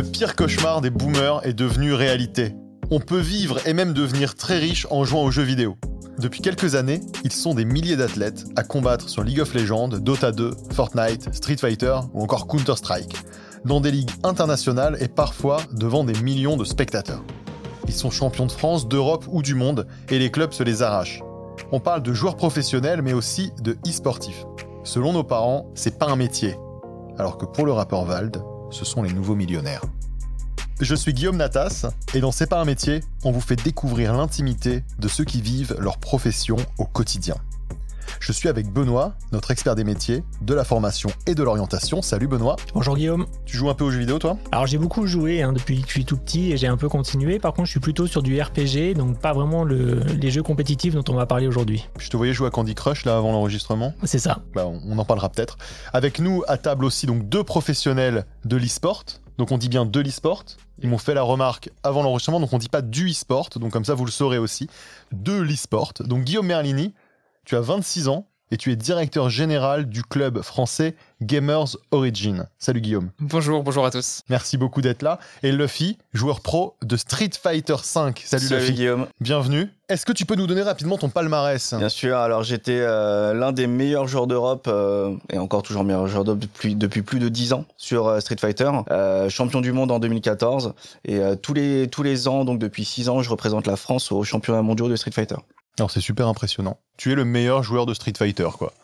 Le pire cauchemar des boomers est devenu réalité. On peut vivre et même devenir très riche en jouant aux jeux vidéo. Depuis quelques années, ils sont des milliers d'athlètes à combattre sur League of Legends, Dota 2, Fortnite, Street Fighter ou encore Counter-Strike, dans des ligues internationales et parfois devant des millions de spectateurs. Ils sont champions de France, d'Europe ou du monde et les clubs se les arrachent. On parle de joueurs professionnels mais aussi de e-sportifs. Selon nos parents, c'est pas un métier. Alors que pour le rappeur Vald, ce sont les nouveaux millionnaires. Je suis Guillaume Natas et dans C'est pas un métier, on vous fait découvrir l'intimité de ceux qui vivent leur profession au quotidien. Je suis avec Benoît, notre expert des métiers, de la formation et de l'orientation. Salut Benoît. Bonjour Guillaume. Tu joues un peu aux jeux vidéo toi? Alors j'ai beaucoup joué hein, depuis que je suis tout petit et j'ai un peu continué. Par contre je suis plutôt sur du RPG, donc pas vraiment les jeux compétitifs dont on va parler aujourd'hui. Je te voyais jouer à Candy Crush là avant l'enregistrement. C'est ça. Bah, on en parlera peut-être. Avec nous à table aussi donc deux professionnels de l'e-sport. Donc on dit bien de l'e-sport. Ils m'ont fait la remarque avant l'enregistrement, donc on dit pas du e-sport, donc comme ça vous le saurez aussi. De l'e-sport. Donc Guillaume Merlini, tu as 26 ans, et tu es directeur général du club français Gamers Origin. Salut Guillaume. Bonjour, bonjour à tous. Merci beaucoup d'être là. Et Luffy, joueur pro de Street Fighter V. Salut, Salut Luffy. Guillaume. Bienvenue. Est-ce que tu peux nous donner rapidement ton palmarès? Bien sûr, alors j'étais euh, l'un des meilleurs joueurs d'Europe euh, et encore toujours meilleur joueur d'Europe depuis, depuis plus de 10 ans sur euh, Street Fighter. champion du monde en 2014 et tous, les, tous les ans, donc depuis 6 ans, je représente la France au championnat mondial de Street Fighter. Alors c'est super impressionnant. Tu es le meilleur joueur de Street Fighter, quoi.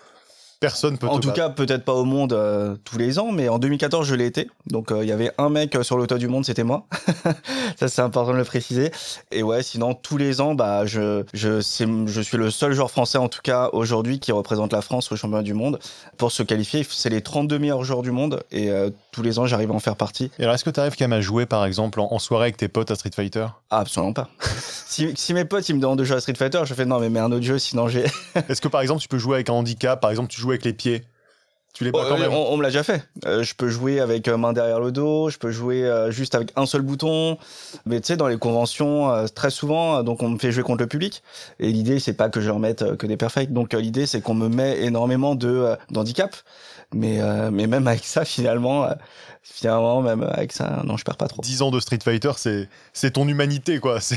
Personne peut. En tout cas, peut-être pas au monde euh, tous les ans, mais en 2014, je l'ai été. Donc, euh, il y avait un mec euh, sur le toit du monde, c'était moi. ça, c'est important de le préciser. Et ouais, sinon, tous les ans, bah, je, je, je suis le seul joueur français, en tout cas aujourd'hui, qui représente la France au championnat du monde. Pour se qualifier, c'est les 32 meilleurs joueurs du monde. Et tous les ans, j'arrive à en faire partie. Et alors, est-ce que tu arrives quand même à jouer, par exemple, en, soirée avec tes potes à Street Fighter? Ah, Absolument pas. si, si, mes potes ils me demandent de jouer à Street Fighter, je fais non, mais mets un autre jeu, sinon j'ai. est-ce que, par exemple, tu peux jouer avec un handicap? Par exemple, tu joues avec les pieds tu les bats quand même. On, me l'a déjà fait. Euh, je peux jouer avec euh, main derrière le dos, je peux jouer euh, juste avec un seul bouton. Mais tu sais, dans les conventions, très souvent, donc on me fait jouer contre le public. Et l'idée, c'est pas que je remette que des perfects. Donc l'idée, c'est qu'on me met énormément de d'handicap. Mais mais même avec ça, finalement, finalement, même avec ça, non, je perds pas trop. 10 ans de Street Fighter, c'est c'est ton humanité, quoi.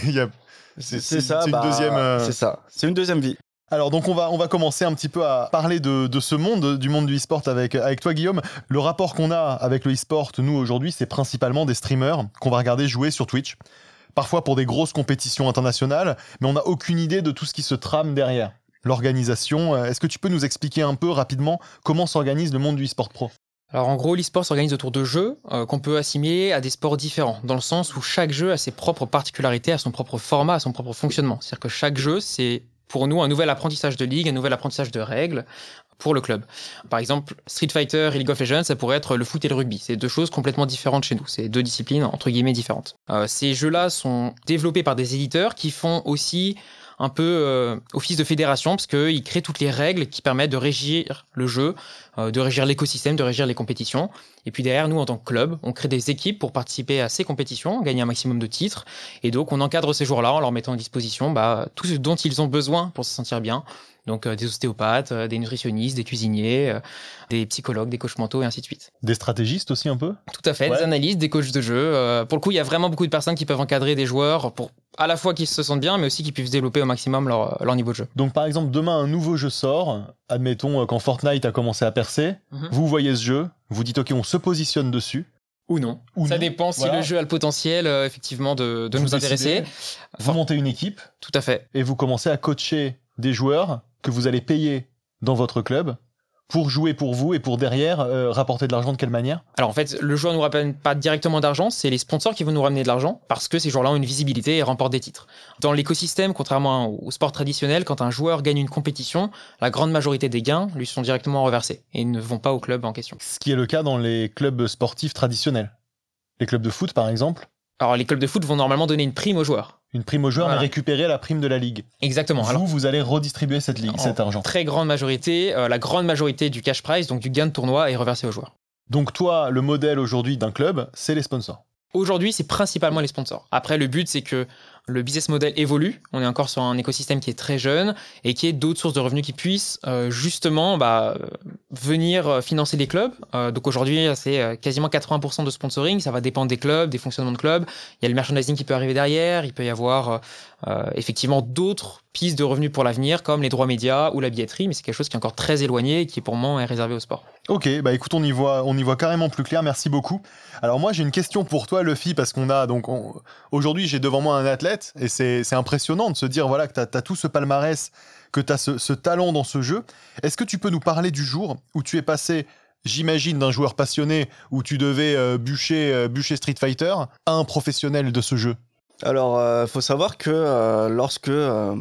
C'est c'est ça. C'est une bah, deuxième. C'est ça. C'est une deuxième vie. Alors donc on va, on va commencer un petit peu à parler de, ce monde, du monde du e-sport avec, avec toi Guillaume. Le rapport qu'on a avec le e-sport, nous aujourd'hui, c'est principalement des streamers qu'on va regarder jouer sur Twitch. Parfois pour des grosses compétitions internationales, mais on n'a aucune idée de tout ce qui se trame derrière. L'organisation, euh, est-ce que tu peux nous expliquer un peu rapidement comment s'organise le monde du e-sport pro? Alors en gros, l'e-sport s'organise autour de jeux euh, qu'on peut assimiler à des sports différents, dans le sens où chaque jeu a ses propres particularités, a son propre format, a son propre fonctionnement. C'est-à-dire que chaque jeu, c'est pour nous un nouvel apprentissage de ligue, un nouvel apprentissage de règles pour le club. Par exemple, Street Fighter et League of Legends, ça pourrait être le foot et le rugby. C'est deux choses complètement différentes chez nous. C'est deux disciplines entre guillemets différentes. Euh, ces jeux-là sont développés par des éditeurs qui font aussi un peu euh, office de fédération parce qu'ils créent toutes les règles qui permettent de régir le jeu, euh, de régir l'écosystème, de régir les compétitions. Et puis derrière, nous, en tant que club, on crée des équipes pour participer à ces compétitions, gagner un maximum de titres. Et donc, on encadre ces joueurs-là en leur mettant à disposition bah, tout ce dont ils ont besoin pour se sentir bien. Donc euh, des ostéopathes, des nutritionnistes, des cuisiniers, des psychologues, des coachs mentaux et ainsi de suite. Des stratégistes aussi un peu? Tout à fait, des analystes, des coachs de jeu. pour le coup, il y a vraiment beaucoup de personnes qui peuvent encadrer des joueurs pour à la fois qu'ils se sentent bien, mais aussi qu'ils puissent développer au maximum leur, leur, niveau de jeu. Donc par exemple, demain un nouveau jeu sort, admettons euh, quand Fortnite a commencé à percer, mhm. vous voyez ce jeu, vous dites ok on se positionne dessus. Ou non. Ou ça dépend si le jeu a le potentiel euh, effectivement de, de nous intéresser. Vous montez une équipe. Tout à fait. Et vous commencez à coacher des joueurs que vous allez payer dans votre club pour jouer pour vous et pour derrière euh, rapporter de l'argent de quelle manière? Alors en fait, le joueur ne nous ramène pas directement d'argent, c'est les sponsors qui vont nous ramener de l'argent parce que ces joueurs-là ont une visibilité et remportent des titres. Dans l'écosystème, contrairement au sport traditionnel, quand un joueur gagne une compétition, la grande majorité des gains lui sont directement reversés et ne vont pas au club en question. Ce qui est le cas dans les clubs sportifs traditionnels. Les clubs de foot par exemple Alors les clubs de foot vont normalement donner une prime aux joueurs une prime au joueur, et récupérer la prime de la ligue. Exactement. Vous, vous allez redistribuer cette ligue, cet argent. Très grande majorité, euh, la grande majorité du cash prize, donc du gain de tournoi, est reversé aux joueurs. Donc toi, le modèle aujourd'hui d'un club, c'est les sponsors. Aujourd'hui, c'est principalement les sponsors. Après, le but, c'est que le business model évolue. On est encore sur un écosystème qui est très jeune et qui est d'autres sources de revenus qui puissent euh, justement bah, venir euh, financer les clubs. Euh, donc aujourd'hui, c'est quasiment 80% de sponsoring. Ça va dépendre des clubs, des fonctionnements de clubs. Il y a le merchandising qui peut arriver derrière. Il peut y avoir effectivement d'autres pistes de revenus pour l'avenir, comme les droits médias ou la billetterie. Mais c'est quelque chose qui est encore très éloigné et qui pour moi est réservé au sport. Ok, bah écoute, on y voit, on y voit carrément plus clair. Merci beaucoup. Alors moi, j'ai une question pour toi, Luffy, parce qu'on a donc aujourd'hui, j'ai devant moi un athlète et c'est impressionnant de se dire voilà que tu as tout ce palmarès que tu as ce, talent dans ce jeu. Est-ce que tu peux nous parler du jour où tu es passé, j'imagine, d'un joueur passionné où tu devais euh, bûcher, euh, bûcher Street Fighter à un professionnel de ce jeu? Alors, il euh, faut savoir que euh, lorsque euh,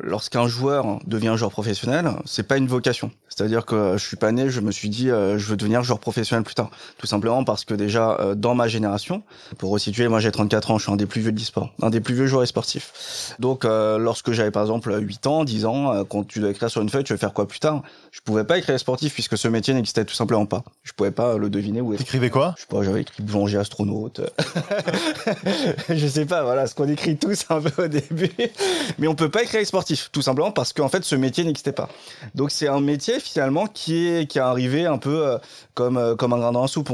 lorsqu'un joueur devient joueur professionnel, c'est pas une vocation. C'est-à-dire que je suis pas né, je me suis dit je veux devenir joueur professionnel plus tard. Tout simplement parce que déjà dans ma génération, pour resituer, moi j'ai 34 ans, je suis un des plus vieux de l'e-sport, un des plus vieux joueurs sportifs. Donc lorsque j'avais par exemple 8 ans, 10 ans, quand tu dois écrire sur une feuille, tu veux faire quoi plus tard? Je pouvais pas écrire sportif puisque ce métier n'existait tout simplement pas. Je pouvais pas le deviner où. T'écrivais quoi? Je sais pas, j'avais écrit boulanger astronaute. je sais pas, voilà ce qu'on écrit tous un peu au début. Mais on peut pas écrire sportif, tout simplement parce qu'en fait, ce métier n'existait pas. Donc, c'est un métier finalement qui est, qui est arrivé un peu euh, comme, euh, comme un grain dans la soupe.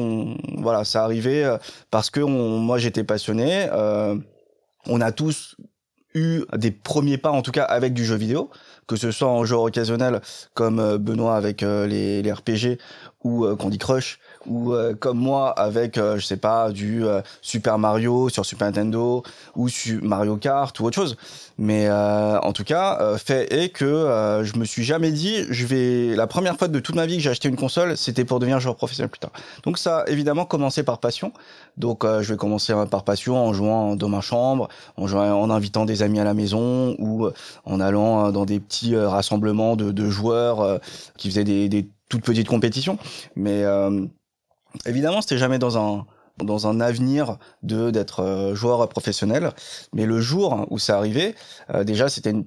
Voilà, ça arrivé euh, parce que moi, j'étais passionné. on a tous eu des premiers pas, en tout cas, avec du jeu vidéo que ce soit en genre occasionnel comme Benoît avec les, les RPG ou Candy Crush ou euh, comme moi avec euh, je sais pas du euh, Super Mario sur Super Nintendo ou sur Mario Kart ou autre chose. Mais en tout cas fait est que je me suis jamais dit je vais la première fois de toute ma vie que j'ai acheté une console c'était pour devenir joueur professionnel plus tard. Donc ça a évidemment commencé par passion. Donc je vais commencer par passion en jouant dans ma chambre en jouant en invitant des amis à la maison ou en allant dans des petits rassemblements de, de joueurs qui faisaient des, des toutes petites compétitions. Mais Évidemment, c'était jamais dans un dans un avenir de d'être euh, joueur professionnel, mais le jour où ça arrivait, euh, déjà c'était une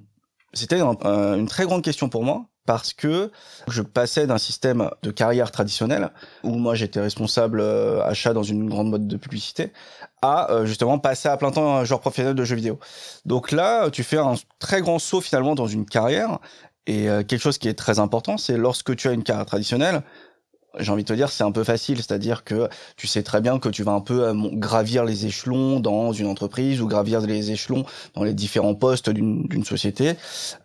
c'était une très grande question pour moi parce que je passais d'un système de carrière traditionnelle où moi j'étais responsable euh, achat dans une grande mode de publicité à justement passer à plein temps joueur professionnel de jeux vidéo. Donc là, tu fais un très grand saut finalement dans une carrière et quelque chose qui est très important, c'est lorsque tu as une carrière traditionnelle, j'ai envie de te dire, c'est un peu facile, c'est-à-dire que tu sais très bien que tu vas un peu euh, gravir les échelons dans une entreprise ou gravir les échelons dans les différents postes d'une société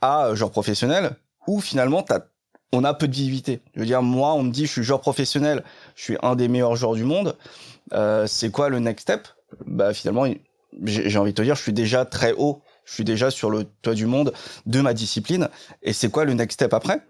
à genre professionnel, où finalement on a peu de visibilité. Je veux dire, moi, on me dit, je suis joueur professionnel, je suis un des meilleurs joueurs du monde. Euh, c'est quoi le next step? Bah finalement, j'ai envie de te dire, je suis déjà très haut. Je suis déjà sur le toit du monde de ma discipline. Et c'est quoi le next step après?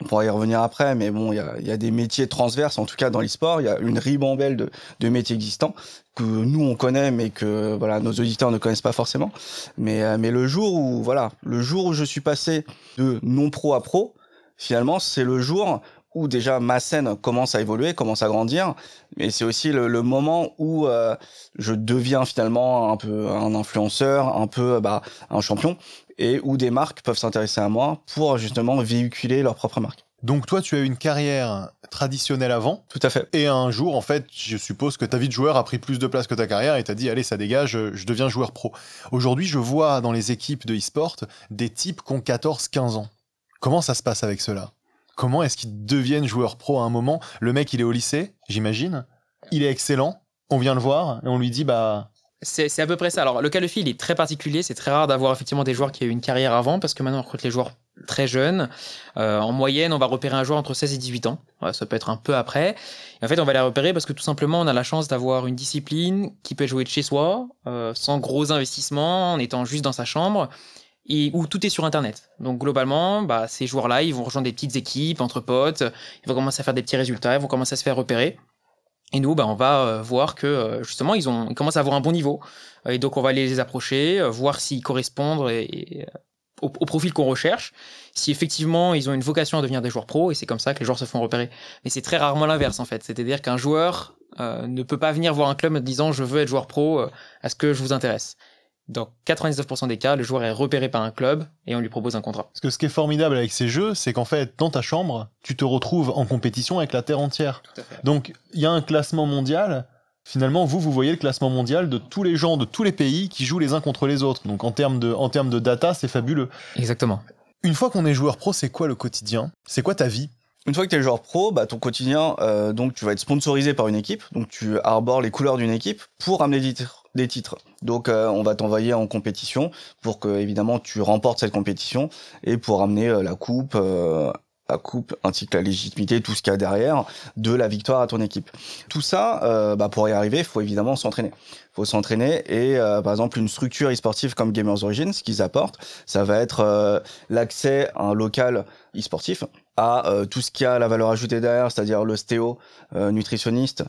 On pourra y revenir après, mais bon, il y a, des métiers transverses, en tout cas dans l'e-sport, il y a une ribambelle de, de, métiers existants que nous on connaît, mais que voilà nos auditeurs ne connaissent pas forcément. Mais, euh, mais le jour où voilà, le jour où je suis passé de non pro à pro, finalement, c'est le jour où déjà ma scène commence à évoluer, commence à grandir, mais c'est aussi le, le, moment où euh, je deviens finalement un peu un influenceur, un peu bah, un champion, et où des marques peuvent s'intéresser à moi pour justement véhiculer leur propre marque. Donc toi, tu as eu une carrière traditionnelle avant. Tout à fait. Et un jour, en fait, je suppose que ta vie de joueur a pris plus de place que ta carrière et t'as dit, allez, ça dégage, je deviens joueur pro. Aujourd'hui, je vois dans les équipes de e-sport des types qui ont 14-15 ans. Comment ça se passe avec cela? Comment est-ce qu'ils deviennent joueurs pro à un moment Le mec, il est au lycée, j'imagine. Il est excellent. On vient le voir et on lui dit, bah, c'est à peu près ça. Alors, le cas de fil est très particulier. C'est très rare d'avoir effectivement des joueurs qui ont eu une carrière avant parce que maintenant on recrute les joueurs très jeunes. Euh, en moyenne, on va repérer un joueur entre 16 et 18 ans. ça peut être un peu après. En fait, on va les repérer parce que tout simplement, on a la chance d'avoir une discipline qui peut jouer de chez soi, euh, sans gros investissements, en étant juste dans sa chambre et où tout est sur Internet. Donc globalement, bah, ces joueurs-là, ils vont rejoindre des petites équipes entre potes, ils vont commencer à faire des petits résultats, ils vont commencer à se faire repérer. Et nous, bah, on va euh, voir que euh, justement, ils, ont, ils commencent à avoir un bon niveau. Euh, et donc, on va les approcher, voir s'ils correspondent au, profil qu'on recherche. Si effectivement, ils ont une vocation à devenir des joueurs pros, et c'est comme ça que les joueurs se font repérer. Mais c'est très rarement l'inverse, en fait. C'est-à-dire qu'un joueur ne peut pas venir voir un club en disant je veux être joueur pro, est-ce que je vous intéresse dans 99% des cas, le joueur est repéré par un club et on lui propose un contrat. Parce que ce qui est formidable avec ces jeux, c'est qu'en fait, dans ta chambre, tu te retrouves en compétition avec la Terre entière. Donc, il y a un classement mondial. Finalement, vous, vous voyez le classement mondial de tous les gens de tous les pays qui jouent les uns contre les autres. Donc, en termes de, en termes de data, c'est fabuleux. Exactement. Une fois qu'on est joueur pro, c'est quoi le quotidien? C'est quoi ta vie? Une fois que tu es joueur pro, bah, ton quotidien, euh, donc tu vas être sponsorisé par une équipe, donc tu arbores les couleurs d'une équipe pour amener des titres. Donc euh, on va t'envoyer en compétition pour que évidemment tu remportes cette compétition et pour amener euh, la coupe, la coupe ainsi que la légitimité, tout ce qu'il y a derrière de la victoire à ton équipe. Tout ça, bah, pour y arriver, il faut évidemment s'entraîner faut s'entraîner et par exemple une structure e-sportive comme Gamers Origins, ce qu'ils apportent, ça va être l'accès à un local e-sportif à euh, tout ce qui a la valeur ajoutée derrière, c'est-à-dire l'ostéo, euh, nutritionniste,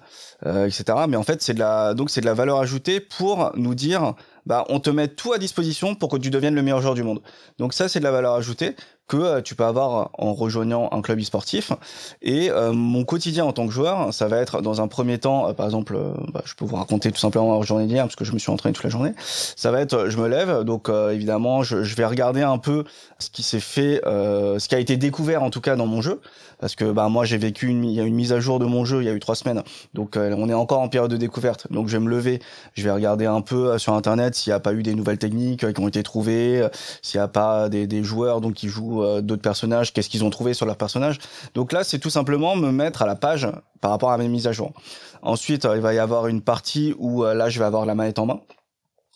euh, etc. Mais en fait, c'est de la donc c'est de la valeur ajoutée pour nous dire, bah, on te met tout à disposition pour que tu deviennes le meilleur joueur du monde. Donc ça, c'est de la valeur ajoutée que euh, tu peux avoir en rejoignant un club e-sportif. Et euh, mon quotidien en tant que joueur, ça va être dans un premier temps, euh, par exemple, bah, je peux vous raconter tout simplement ma journée d'hier parce que je me suis entraîné toute la journée. Ça va être, je me lève, donc évidemment, je, je, vais regarder un peu ce qui s'est fait, ce qui a été découvert en tout cas dans mon jeu parce que bah moi j'ai vécu une, il y a une mise à jour de mon jeu il y a eu trois semaines, donc euh, on est encore en période de découverte. Donc je vais me lever, je vais regarder un peu euh, sur internet s'il n'y a pas eu des nouvelles techniques euh, qui ont été trouvées, s'il n'y a pas des, des, joueurs donc qui jouent d'autres personnages, qu'est-ce qu'ils ont trouvé sur leurs personnages. Donc là c'est tout simplement me mettre à la page par rapport à mes mises à jour. Ensuite il va y avoir une partie où là je vais avoir la manette en main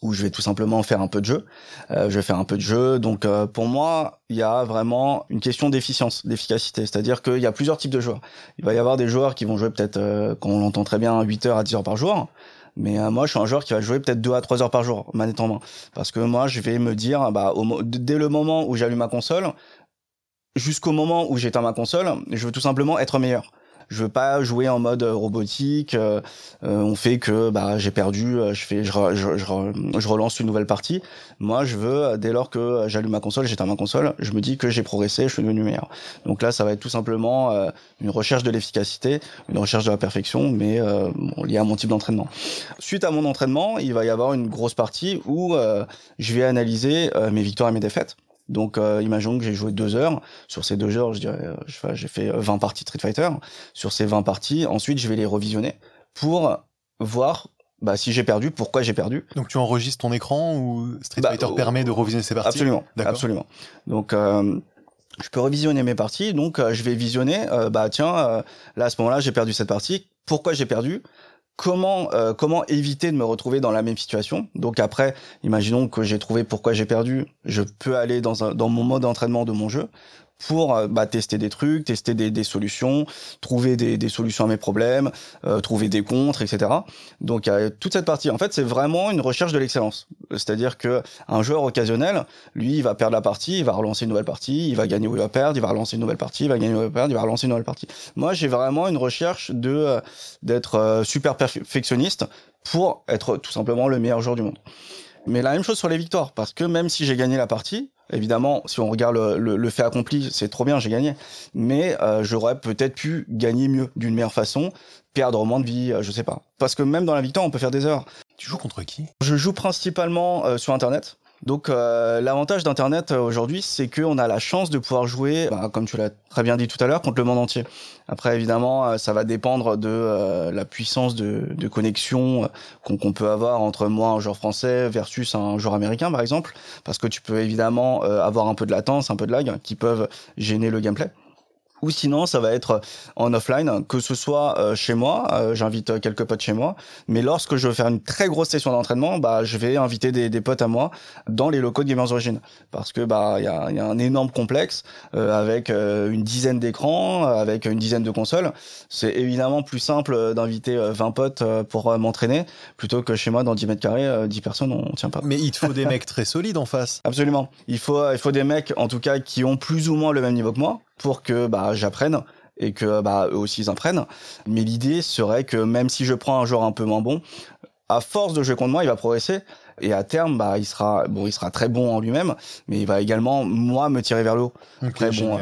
où je vais tout simplement faire un peu de jeu. Euh, je vais faire un peu de jeu. Donc euh, pour moi, il y a vraiment une question d'efficience, d'efficacité. C'est-à-dire qu'il y a plusieurs types de joueurs. Il va y avoir des joueurs qui vont jouer peut-être, euh, quand on l'entend très bien, 8 heures à 10 heures par jour. Mais euh, moi, je suis un joueur qui va jouer peut-être 2 à 3 heures par jour, manette en main. Parce que moi, je vais me dire, bah, au, dès le moment où j'allume ma console, jusqu'au moment où j'éteins ma console, je veux tout simplement être meilleur je veux pas jouer en mode robotique. Euh, euh, on fait que bah j'ai perdu, euh, je fais, je, je, je, relance une nouvelle partie. Moi, je veux dès lors que j'allume ma console, j'éteins ma console, je me dis que j'ai progressé, je suis devenu meilleur. Donc là, ça va être tout simplement une recherche de l'efficacité, une recherche de la perfection, mais bon, lié à mon type d'entraînement. Suite à mon entraînement, il va y avoir une grosse partie où je vais analyser mes victoires et mes défaites. Donc, euh, imaginons que j'ai joué deux heures. Sur ces deux heures, je dirais, euh, j'ai fait 20 parties de Street Fighter. Sur ces 20 parties, ensuite, je vais les revisionner pour voir bah, si j'ai perdu, pourquoi j'ai perdu. Donc, tu enregistres ton écran ou Street bah, Fighter permet de revisionner ses parties? Absolument, absolument. Donc, euh, je peux revisionner mes parties. Donc, euh, je vais visionner. Euh, bah, tiens, là à ce moment-là, j'ai perdu cette partie. Pourquoi j'ai perdu? Comment euh, comment éviter de me retrouver dans la même situation. Donc après, imaginons que j'ai trouvé pourquoi j'ai perdu, je peux aller dans dans mon mode d'entraînement de mon jeu pour euh, bah, tester des trucs, tester des, des solutions, trouver des, des, solutions à mes problèmes, euh, trouver des contres, etc. Donc toute cette partie. En fait, c'est vraiment une recherche de l'excellence. C'est-à-dire que un joueur occasionnel, lui, il va perdre la partie, il va relancer une nouvelle partie, il va gagner ou il va perdre, il va relancer une nouvelle partie, il va gagner ou il va perdre, il va relancer une nouvelle partie. Moi, j'ai vraiment une recherche de euh, d'être super perfectionniste pour être tout simplement le meilleur joueur du monde. Mais la même chose sur les victoires, parce que même si j'ai gagné la partie, Évidemment, si on regarde le, fait accompli, c'est trop bien, j'ai gagné. Mais euh, j'aurais peut-être pu gagner mieux, d'une meilleure façon, perdre moins de vie, euh, je sais pas. Parce que même dans la victoire, on peut faire des heures. Tu joues contre qui? Je joue principalement euh, sur Internet. Donc euh, l'avantage d'Internet euh, aujourd'hui, c'est qu'on a la chance de pouvoir jouer, bah, comme tu l'as très bien dit tout à l'heure, contre le monde entier. Après, évidemment, euh, ça va dépendre de la puissance de, de connexion qu'on peut avoir entre moi, un joueur français, versus un joueur américain, par exemple, parce que tu peux évidemment avoir un peu de latence, un peu de lag, qui peuvent gêner le gameplay ou sinon ça va être en offline, que ce soit euh, chez moi, euh, j'invite euh, quelques potes chez moi, mais lorsque je veux faire une très grosse session d'entraînement, bah je vais inviter des, des, potes à moi dans les locaux de Gamers Origin, parce que bah il y a, y a, un énorme complexe avec une dizaine d'écrans, avec une dizaine de consoles. C'est évidemment plus simple d'inviter 20 potes pour m'entraîner plutôt que chez moi dans 10 mètres carrés, 10 personnes on tient pas. Mais il te faut des mecs très solides en face. Absolument. Il faut il faut des mecs en tout cas qui ont plus ou moins le même niveau que moi pour que bah, j'apprenne et que bah, eux aussi ils apprennent. Mais l'idée serait que même si je prends un joueur un peu moins bon, à force de jouer contre moi, il va progresser. Et à terme, bah, il sera bon, il sera très bon en lui-même, mais il va également moi me tirer vers le haut. très bon.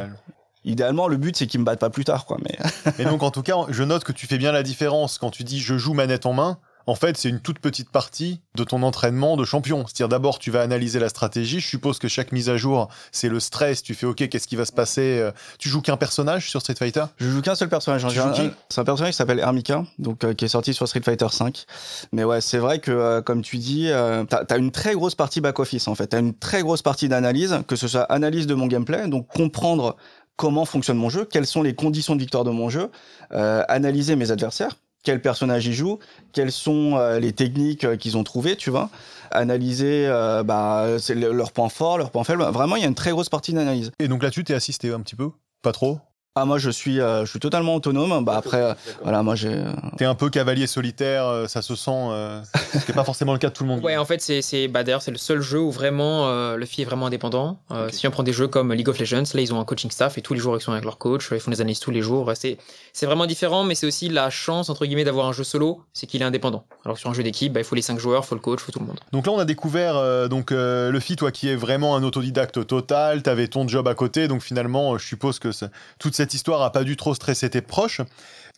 Idéalement, le but c'est qu'il me batte pas plus tard, quoi. Mais. et donc, en tout cas, je note que tu fais bien la différence quand tu dis je joue manette en main en fait, c'est une toute petite partie de ton entraînement de champion. C'est-à-dire d'abord, tu vas analyser la stratégie. Je suppose que chaque mise à jour, c'est le stress. Tu fais OK, qu'est-ce qui va se passer euh, Tu joues qu'un personnage sur Street Fighter? Je joue qu'un seul personnage. C'est un personnage qui s'appelle Hermika, donc euh, qui est sorti sur Street Fighter 5. Mais ouais, c'est vrai que euh, comme tu dis, t'as as une très grosse partie back office en fait. T'as une très grosse partie d'analyse, que ce soit analyse de mon gameplay, donc comprendre comment fonctionne mon jeu, quelles sont les conditions de victoire de mon jeu, euh, analyser mes adversaires, quel personnage ils jouent, quelles sont euh, les techniques euh, qu'ils ont trouvées, tu vois, analyser euh, bah, leurs points forts, leurs points faibles. Vraiment, il y a une très grosse partie d'analyse. Et donc là-dessus, t'es assisté un petit peu? Pas trop? Ah, moi, je suis, euh, je suis totalement autonome. Bah après, euh, voilà, moi, j'ai. euh, T'es un peu cavalier solitaire, euh, ça se sent, euh, ce qui n'est pas forcément le cas de tout le monde. Ouais, en fait, c'est, c'est, bah, d'ailleurs, c'est le seul jeu où vraiment euh, le FI est vraiment indépendant. Euh. Si on prend des jeux comme League of Legends, là, ils ont un coaching staff et tous les jours, ils sont avec leur coach, ils font des analyses tous les jours. C'est, c'est vraiment différent, mais c'est aussi la chance, entre guillemets, d'avoir un jeu solo, c'est qu'il est indépendant. Alors que sur un jeu d'équipe, bah, il faut les cinq joueurs, il faut le coach, il faut tout le monde. Donc là, on a découvert euh, donc euh, le fit, toi qui es vraiment un autodidacte total, t'avais ton job à côté, donc finalement, euh, je suppose que ça- toute cette histoire a pas dû trop stresser tes proches.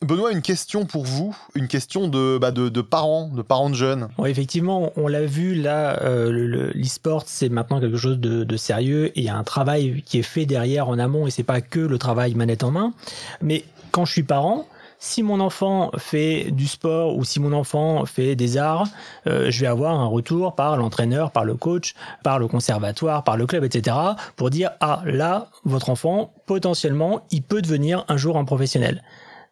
Benoît, une question pour vous, une question de, bah, de, parents, de parents de jeunes. Effectivement, on l'a vu là, euh, le- le- l'e-sport c'est maintenant quelque chose de, de sérieux et il y a un travail qui est fait derrière en amont et c'est pas que le travail manette en main. Mais quand je suis parent, si mon enfant fait du sport ou si mon enfant fait des arts, euh, je vais avoir un retour par l'entraîneur, par le coach, par le conservatoire, par le club, etc. pour dire ah là, votre enfant potentiellement, il peut devenir un jour un professionnel.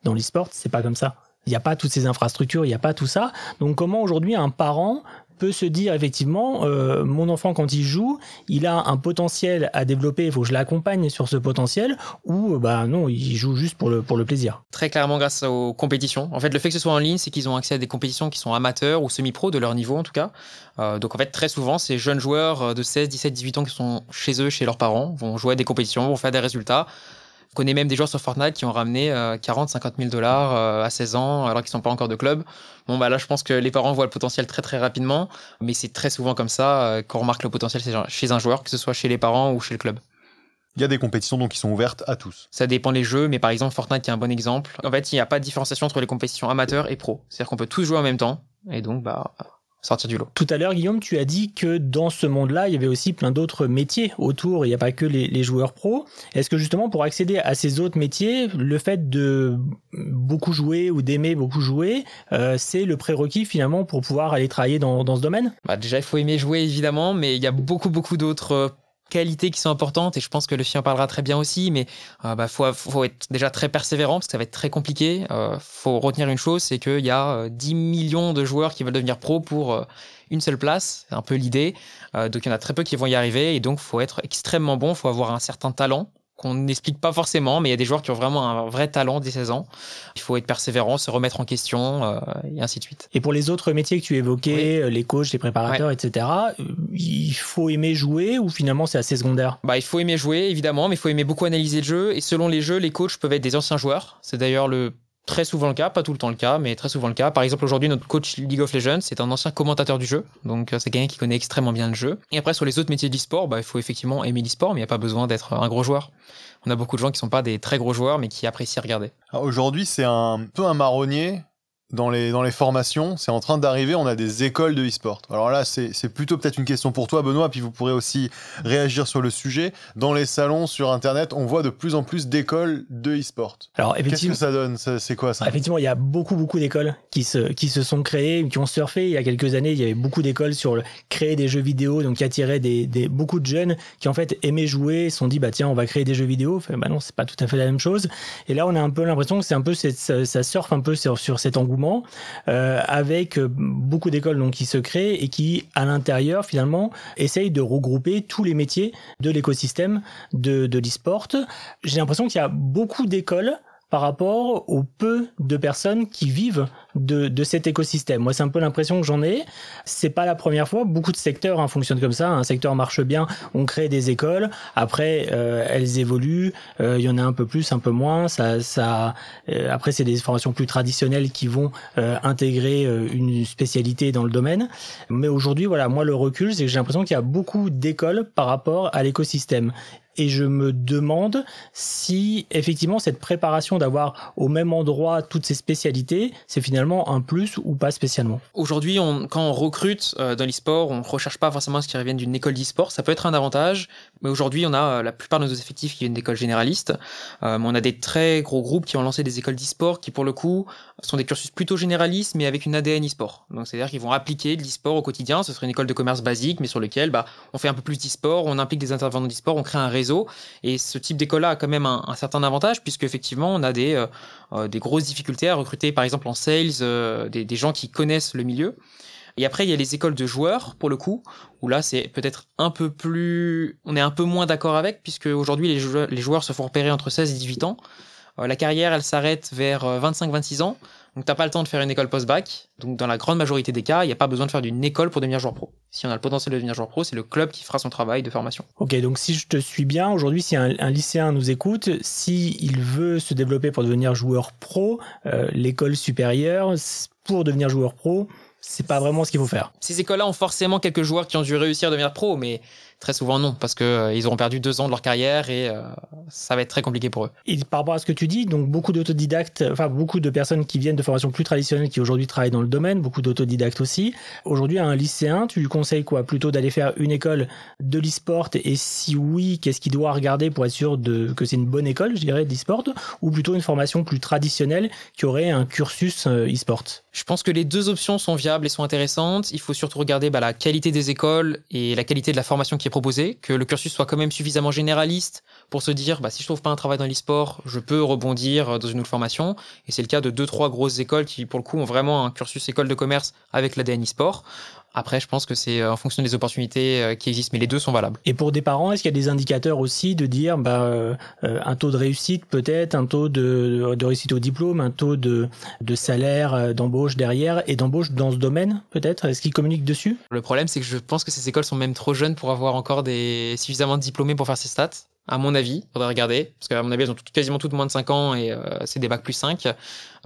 Dans l'e-sport, c'est pas comme ça. Il n'y a pas toutes ces infrastructures, il n'y a pas tout ça. Donc comment aujourd'hui un parent peut se dire effectivement, euh, mon enfant quand il joue, il a un potentiel à développer, il faut que je l'accompagne sur ce potentiel, ou euh, bah non, il joue juste pour le, pour le plaisir. Très clairement grâce aux compétitions. En fait, le fait que ce soit en ligne, c'est qu'ils ont accès à des compétitions qui sont amateurs ou semi-pro de leur niveau en tout cas. Euh, donc en fait, très souvent, ces jeunes joueurs de 16, 17, 18 ans qui sont chez eux, chez leurs parents, vont jouer à des compétitions, vont faire des résultats. Je connais même des joueurs sur Fortnite qui ont ramené euh, 40, 50 000 dollars euh, à 16 ans alors qu'ils sont pas encore de club. Bon bah là, je pense que les parents voient le potentiel très très rapidement, mais c'est très souvent comme ça euh, qu'on remarque le potentiel chez un- joueur, que ce soit chez les parents ou chez le club. Il y a des compétitions donc qui sont ouvertes à tous. Ça dépend des jeux, mais par exemple, Fortnite qui est un bon exemple. En fait, il n'y a pas de différenciation entre les compétitions amateurs et pro. C'est-à-dire qu'on peut tous jouer en même temps, et donc, bah, sortir du lot. Tout à l'heure, Guillaume, tu as dit que dans ce monde-là, il y avait aussi plein d'autres métiers autour. Il n'y a pas que les, les joueurs pros. Est-ce que justement, pour accéder à ces autres métiers, le fait de beaucoup jouer ou d'aimer beaucoup jouer, euh, c'est le prérequis finalement pour pouvoir aller travailler dans, dans ce domaine? Bah, déjà, il faut aimer jouer, évidemment, mais il y a beaucoup, beaucoup d'autres euh, qualités qui sont importantes, et je pense que le chien parlera très bien aussi, mais euh, bah, faut, faut être déjà très persévérant, parce que ça va être très compliqué. Euh, faut retenir une chose, c'est qu'il y a euh, 10 millions de joueurs qui veulent devenir pro pour euh, une seule place, c'est un peu l'idée. Euh, donc il y en a très peu qui vont y arriver, et donc faut être extrêmement bon, faut avoir un certain talent qu'on n'explique pas forcément, mais il y a des joueurs qui ont vraiment un vrai talent dès 16 ans. Il faut être persévérant, se remettre en question, euh, et ainsi de suite. Et pour les autres métiers que tu évoquais, euh, les coachs, les préparateurs, etc., euh, il faut aimer jouer ou finalement c'est assez secondaire? Bah, il faut aimer jouer, évidemment, mais il faut aimer beaucoup analyser le jeu. Et selon les jeux, les coachs peuvent être des anciens joueurs. C'est d'ailleurs le très souvent le cas, pas tout le temps le cas, mais très souvent le cas. Par exemple, aujourd'hui, notre coach League of Legends, c'est un ancien commentateur du jeu. Donc, euh, c'est quelqu'un qui connaît extrêmement bien le jeu. Et après, sur les autres métiers d'e-sport, bah, il faut effectivement aimer l'e-sport, mais il n'y a pas besoin d'être un gros joueur. On a beaucoup de gens qui sont pas des très gros joueurs, mais qui apprécient regarder. Aujourd'hui, c'est un peu un marronnier dans les, dans les formations. C'est en train d'arriver, on a des écoles de e-sport. Alors là, c'est plutôt peut-être une question pour toi, Benoît, puis vous pourrez aussi réagir sur le sujet. Dans les salons, sur Internet, on voit de plus en plus d'écoles de e-sport. Alors Qu'est-ce que ça donne? C'est quoi ça? Effectivement, il y a beaucoup, beaucoup d'écoles qui se, qui se sont créées, qui ont surfé. Il y a quelques années, il y avait beaucoup d'écoles sur le, créer des jeux vidéo, donc qui attiraient des, des, beaucoup de jeunes qui, en fait, aimaient jouer, se sont dit, bah tiens, on va créer des jeux vidéo. Enfin, bah non, c'est pas tout à fait la même chose. Et là, on a un peu l'impression que c'est un peu, ça surfe un peu sur, sur cet engouement, euh, avec euh, beaucoup d'écoles donc qui se créent et qui, à l'intérieur, finalement, essayent de regrouper tous les métiers de l'écosystème de, de l'e-sport. J'ai l'impression qu'il y a beaucoup d'écoles par rapport au peu de personnes qui vivent de, de cet écosystème. Moi, c'est un peu l'impression que j'en ai. C'est pas la première fois. Beaucoup de secteurs hein, fonctionnent comme ça. Un secteur marche bien, on crée des écoles. Après, euh, elles évoluent. Euh, Il y en a un peu plus, un peu moins. Ça, ça. euh, après, c'est des formations plus traditionnelles qui vont euh, intégrer euh, une spécialité dans le domaine. Mais aujourd'hui, voilà, moi, le recul, c'est que j'ai l'impression qu'il y a beaucoup d'écoles par rapport à l'écosystème. Et je me demande si effectivement cette préparation d'avoir au même endroit toutes ces spécialités, c'est finalement un plus ou pas spécialement. Aujourd'hui, quand on recrute euh, dans l'e-sport, on recherche pas forcément à ce qui reviennent d'une école d'e-sport. Ça peut être un avantage, mais aujourd'hui, on a euh, la plupart de nos effectifs qui viennent d'écoles généralistes. Euh, on a des très gros groupes qui ont lancé des écoles d'e-sport qui, pour le coup, sont des cursus plutôt généralistes, mais avec une ADN e-sport. Donc, c'est-à-dire qu'ils vont appliquer de l'e-sport au quotidien. Ce serait une école de commerce basique, mais sur lequel, bah, on fait un peu plus d'e-sport, on implique des intervenants d'e-sport, on crée un réseau Et ce type d'école-là a quand même un, certain avantage, puisque effectivement, on a des, des grosses difficultés à recruter, par exemple en sales, des, des gens qui connaissent le milieu. Et après, il y a les écoles de joueurs, pour le coup, où là, c'est peut-être un peu plus... On est un peu moins d'accord avec, puisque aujourd'hui, les, joueurs, les joueurs se font repérer entre 16 et 18 ans. Euh, la carrière, elle s'arrête vers 25-26 euh, ans. Donc, t'as pas le temps de faire une école post-bac. Donc, dans la grande majorité des cas, il n'y a pas besoin de faire d'une école pour devenir joueur pro. Si on a le potentiel de devenir joueur pro, c'est le club qui fera son travail de formation. Ok, donc si je te suis bien, aujourd'hui, si un, lycéen nous écoute, s'il veut se développer pour devenir joueur pro, euh, l'école supérieure, pour devenir joueur pro, c'est pas vraiment ce qu'il faut faire. Ces écoles-là ont forcément quelques joueurs qui ont dû réussir à devenir pro, mais Très souvent non, parce que euh, ils auront perdu deux ans de leur carrière et euh, ça va être très compliqué pour eux. Et par rapport à ce que tu dis, donc beaucoup d'autodidactes, enfin beaucoup de personnes qui viennent de formations plus traditionnelles qui aujourd'hui travaillent dans le domaine, beaucoup d'autodidactes aussi. Aujourd'hui, à un lycéen, tu lui conseilles quoi? Plutôt d'aller faire une école de l'e-sport? Et si oui, qu'est-ce qu'il doit regarder pour être sûr de, que c'est une bonne école, je dirais, d'e-sport, ou plutôt une formation plus traditionnelle qui aurait un cursus euh, e-sport? Je pense que les deux options sont viables et sont intéressantes. Il faut surtout regarder bah, la qualité des écoles et la qualité de la formation qui est proposé, que le cursus soit quand même suffisamment généraliste pour se dire, bah, si je trouve pas un travail dans l'e-sport, je peux rebondir dans une autre formation. Et c'est le cas de deux, trois grosses écoles qui, pour le coup, ont vraiment un cursus école de commerce avec l'ADN e-sport. Après, je pense que c'est euh, en fonction des opportunités euh, qui existent, mais les deux sont valables. Et pour des parents, est-ce qu'il y a des indicateurs aussi de dire bah, euh, un taux de réussite peut-être, un taux de, de, réussite au diplôme, un taux de, de salaire d'embauche derrière et d'embauche dans ce domaine peut-être? Est-ce qu'ils communiquent dessus? Le problème, c'est que je pense que ces écoles sont même trop jeunes pour avoir encore des suffisamment de diplômés pour faire ces stats. À mon avis, faudrait regarder, parce qu'à mon avis, elles ont quasiment toutes moins de 5 ans et c'est des bacs plus 5.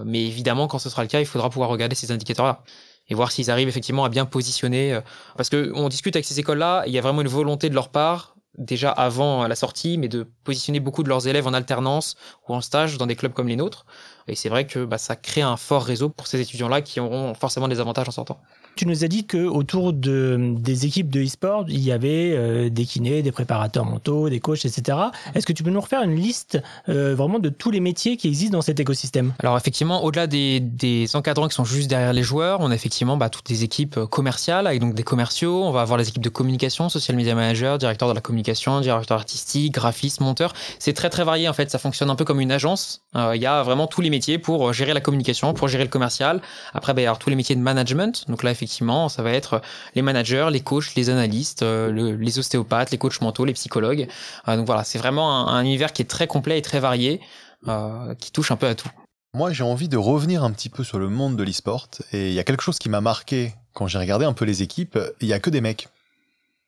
Mais évidemment, quand ce sera le cas, il faudra pouvoir regarder ces indicateurs-là et voir s'ils arrivent effectivement à bien positionner. Euh, parce que on discute avec ces écoles-là, il y a vraiment une volonté de leur part déjà avant la sortie, mais de positionner beaucoup de leurs élèves en alternance ou en stage dans des clubs comme les nôtres. Et c'est vrai que bah, ça crée un fort réseau pour ces étudiants-là qui auront forcément des avantages en sortant. Tu nous as dit que autour de, des équipes de e-sport, il y avait euh, des kinés, des préparateurs mentaux, des coachs, etc. Est-ce que tu peux nous refaire une liste euh, vraiment de tous les métiers qui existent dans cet écosystème? Alors effectivement, au-delà des, des, encadrants qui sont juste derrière les joueurs, on a effectivement bah, toutes les équipes euh, commerciales avec donc des commerciaux. On va avoir les équipes de communication, social media manager, directeur de la communication, directeur artistique, graphiste, monteur. C'est très très varié en fait. Ça fonctionne un peu comme une agence. Il y a vraiment tous les pour gérer la communication, pour gérer le commercial. Après, bah, il y a tous les métiers de management. Donc là, effectivement ça va être les managers, les coachs, les analystes, euh, les ostéopathes, les coachs mentaux, les psychologues. Euh, donc voilà, c'est vraiment un, univers qui est très complet et très varié, euh, qui touche un peu à tout. Moi, j'ai envie de revenir un petit peu sur le monde de l'e-sport. Et il y a quelque chose qui m'a marqué quand j'ai regardé un peu les équipes. Il y a que des mecs.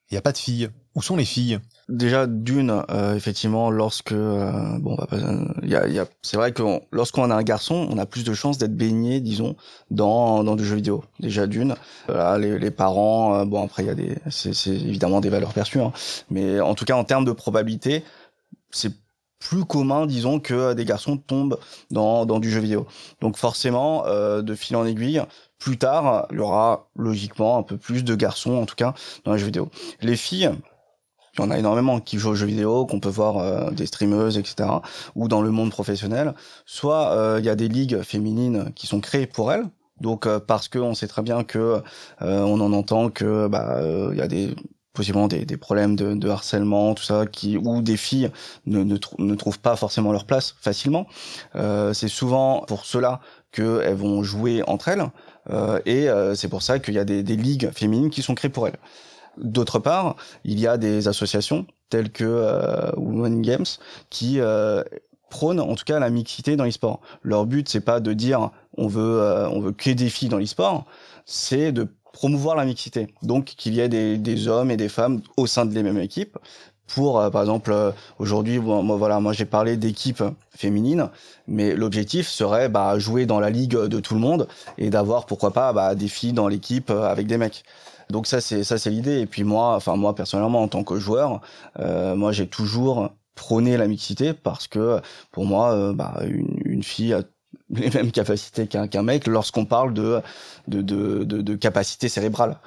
Il n'y a pas de filles. Où sont les filles? Déjà d'une, euh, effectivement, lorsque euh, bon, y a, y a, c'est vrai que lorsqu'on a un garçon, on a plus de chances d'être baigné, disons, dans dans du jeu vidéo. Déjà d'une, les, les, parents, euh, bon après il y a des, c'est, évidemment des valeurs perçues, hein, mais en tout cas en termes de probabilité, c'est plus commun, disons, que des garçons tombent dans, dans du jeu vidéo. Donc forcément, de fil en aiguille, plus tard, il y aura logiquement un peu plus de garçons, en tout cas, dans les jeux vidéo. Les filles, il y en a énormément qui jouent aux jeux vidéo, qu'on peut voir euh, des streameuses, etc. Ou dans le monde professionnel. Soit euh, il y a des ligues féminines qui sont créées pour elles. Donc euh, parce que on sait très bien que on en entend que bah il y a des possiblement des, des problèmes de, de, harcèlement, tout ça, qui ou des filles ne, ne, ne trouvent pas forcément leur place facilement. c'est souvent pour cela qu'elles vont jouer entre elles. Euh, et euh, c'est pour ça qu'il y a des, des, ligues féminines qui sont créées pour elles. D'autre part, il y a des associations telles que euh, Women Games qui prônent en tout cas la mixité dans l'e-sport. Leur but c'est pas de dire on veut on veut que des filles dans l'e-sport, c'est de promouvoir la mixité. Donc qu'il y ait des, hommes et des femmes au sein de les mêmes équipes pour par exemple aujourd'hui moi voilà moi j'ai parlé d'équipes féminines mais l'objectif serait bah, jouer dans la ligue de tout le monde et d'avoir pourquoi pas bah, des filles dans l'équipe euh, avec des mecs. Donc ça c'est ça c'est l'idée et puis moi enfin moi personnellement en tant que joueur euh, moi j'ai toujours prôné la mixité parce que pour moi euh, bah, une, une, fille a les mêmes capacités qu'un qu'un mec lorsqu'on parle de de, de de, de capacité cérébrale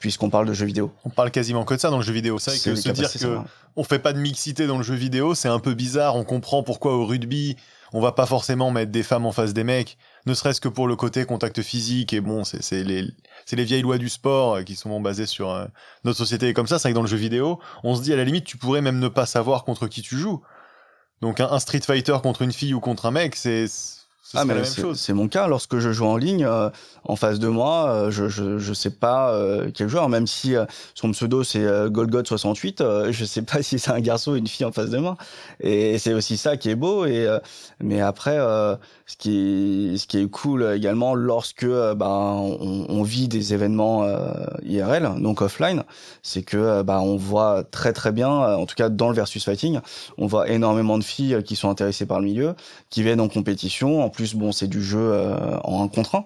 puisqu'on parle de jeux vidéo. On parle quasiment que de ça dans le jeu vidéo. C'est que se dire que on fait pas de mixité dans le jeu vidéo, c'est un peu bizarre. On comprend pourquoi au rugby on va pas forcément mettre des femmes en face des mecs, ne serait-ce que pour le côté contact physique. Et bon, c'est les, les vieilles lois du sport euh, qui sont basées sur euh, notre société comme ça. C'est vrai que dans le jeu vidéo, on se dit à la limite, tu pourrais même ne pas savoir contre qui tu joues. Donc un Street Fighter contre une fille ou contre un mec, c'est ah, mais c'est mon cas. Lorsque je joue en ligne, euh, en face de moi, euh, je, je, je sais pas euh, quel joueur, même si son pseudo c'est Golgot68, je sais pas si c'est un garçon ou une fille en face de moi. Et c'est aussi ça qui est beau. Et mais après, ce qui est ce qui est cool également, lorsque ben on, on, vit des événements IRL, donc offline, c'est que ben on voit très très bien, en tout cas dans le versus fighting, on voit énormément de filles qui sont intéressées par le milieu, qui viennent en compétition. En plus, bon, c'est du jeu en un contre un.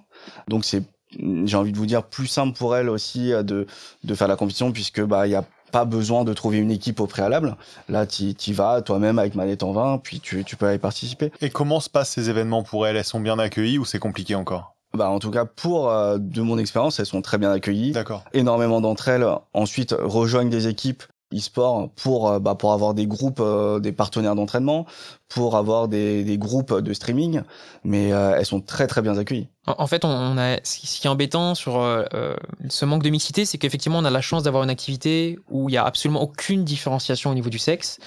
Donc c'est j'ai envie de vous dire plus simple pour elle aussi euh, de de faire la compétition puisque bah il y a pas besoin de trouver une équipe au préalable. Là, tu y vas toi-même avec manette en 20, puis tu, tu peux y participer. Et comment se passent ces événements pour elles? Elles sont bien accueillies ou c'est compliqué encore? Bah, en tout cas, pour euh, de mon expérience, elles sont très bien accueillies. D'accord. Énormément d'entre elles ensuite rejoignent des équipes e-sport pour euh, bah, pour avoir des groupes des partenaires d'entraînement pour avoir des, des groupes de streaming mais elles sont très très bien accueillies en fait, on a ce qui est embêtant sur euh, euh, ce manque de mixité, c'est qu'effectivement, on a la chance d'avoir une activité où il y a absolument aucune différenciation au niveau du sexe.